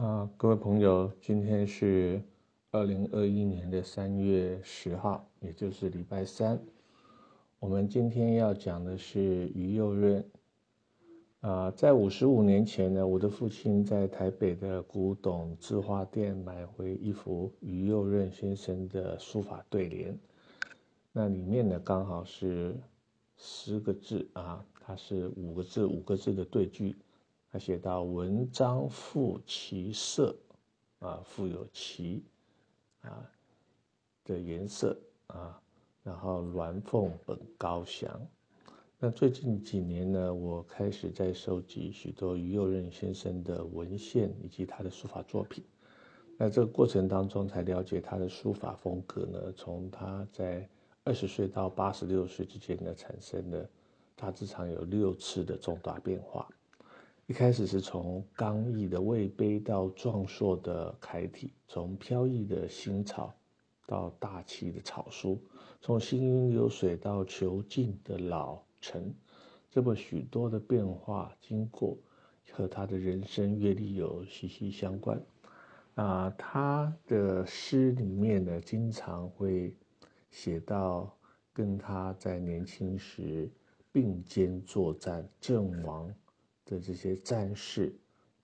啊，各位朋友，今天是二零二一年的三月十号，也就是礼拜三。我们今天要讲的是于右任。啊，在五十五年前呢，我的父亲在台北的古董字画店买回一幅于右任先生的书法对联，那里面呢刚好是十个字啊，它是五个字五个字的对句。他写到：“文章富其色，啊，富有其啊的颜色啊，然后鸾凤本高翔。”那最近几年呢，我开始在收集许多于右任先生的文献以及他的书法作品。那这个过程当中，才了解他的书法风格呢，从他在二十岁到八十六岁之间呢，产生了大致上有六次的重大变化。一开始是从刚毅的魏碑到壮硕的楷体，从飘逸的新草到大气的草书，从行云流水到遒劲的老成，这么许多的变化经过，和他的人生阅历有息息相关。啊，他的诗里面呢，经常会写到跟他在年轻时并肩作战阵亡。的这些战士，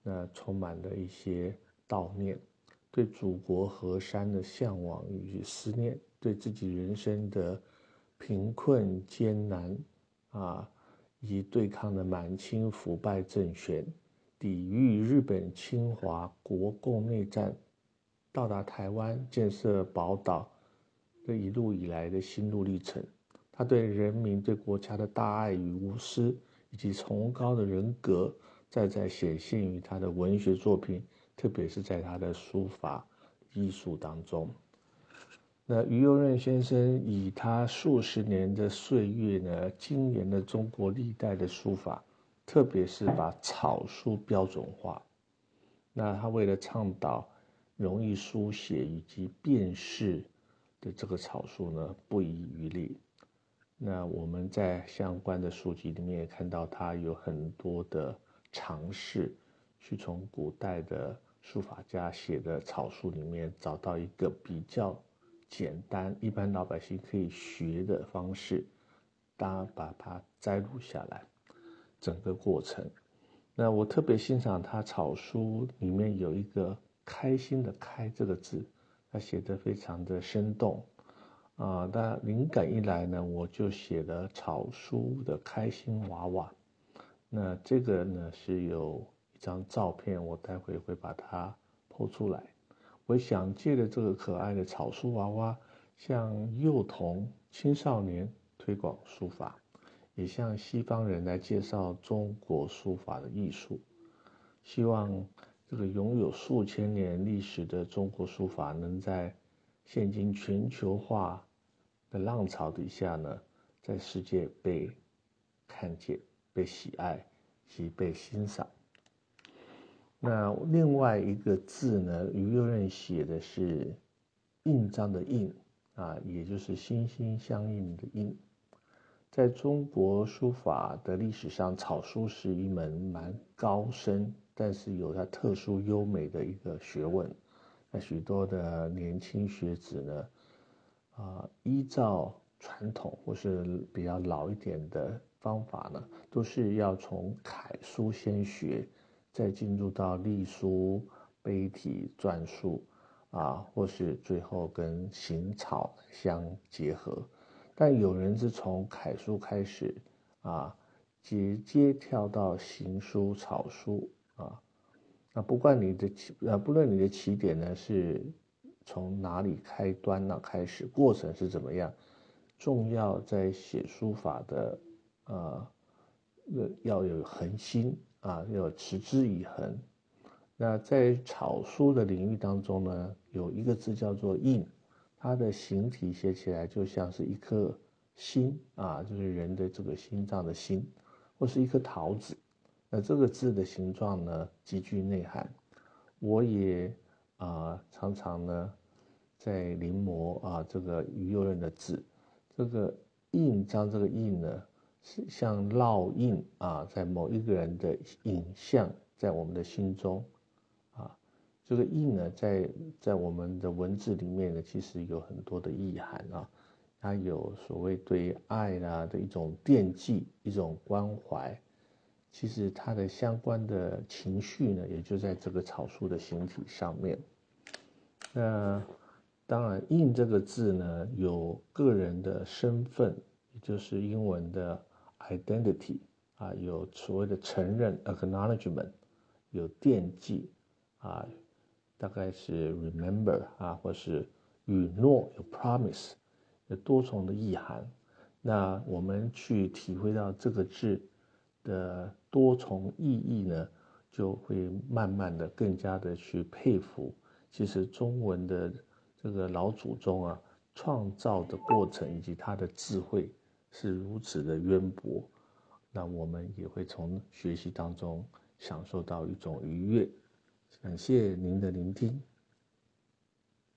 那充满了一些悼念，对祖国河山的向往与思念，对自己人生的贫困艰难啊，以及对抗的满清腐败政权，抵御日本侵华、国共内战，到达台湾建设宝岛这一路以来的心路历程，他对人民、对国家的大爱与无私。以及崇高的人格，再在显现于他的文学作品，特别是在他的书法艺术当中。那于右任先生以他数十年的岁月呢，精研了中国历代的书法，特别是把草书标准化。那他为了倡导容易书写以及辨识的这个草书呢，不遗余力。那我们在相关的书籍里面也看到，他有很多的尝试，去从古代的书法家写的草书里面找到一个比较简单、一般老百姓可以学的方式，他把它摘录下来，整个过程。那我特别欣赏他草书里面有一个“开心”的“开”这个字，他写的非常的生动。啊，但灵感一来呢，我就写了草书的开心娃娃。那这个呢是有一张照片，我待会会把它剖出来。我想借着这个可爱的草书娃娃，向幼童、青少年推广书法，也向西方人来介绍中国书法的艺术。希望这个拥有数千年历史的中国书法，能在现今全球化的浪潮底下呢，在世界被看见、被喜爱及被欣赏。那另外一个字呢，于右任写的是“印章”的“印”啊，也就是心心相印的“印”。在中国书法的历史上，草书是一门蛮高深，但是有它特殊优美的一个学问。那许多的年轻学子呢，啊，依照传统或是比较老一点的方法呢，都是要从楷书先学，再进入到隶书、碑体、篆书，啊，或是最后跟行草相结合。但有人是从楷书开始，啊，直接跳到行书、草书，啊。那不管你的起，呃，不论你的起点呢是从哪里开端呢开始，过程是怎么样，重要在写书法的，呃，要有恒心啊，要持之以恒。那在草书的领域当中呢，有一个字叫做印，它的形体写起来就像是一颗心啊，就是人的这个心脏的心，或是一颗桃子。那这个字的形状呢，极具内涵。我也啊，常常呢，在临摹啊这个于右任的字。这个印章，这个印呢，是像烙印啊，在某一个人的影像在我们的心中啊，这个印呢，在在我们的文字里面呢，其实有很多的意涵啊。它有所谓对爱啦的一种惦记、一种关怀，其实它的相关的情绪呢，也就在这个草书的形体上面。那当然，“印”这个字呢，有个人的身份，也就是英文的 identity 啊，有所谓的承认 acknowledgement，有惦记啊，大概是 remember 啊，或是允诺有 promise。有多重的意涵，那我们去体会到这个字的多重意义呢，就会慢慢的更加的去佩服。其实中文的这个老祖宗啊，创造的过程以及他的智慧是如此的渊博，那我们也会从学习当中享受到一种愉悦。感谢您的聆听。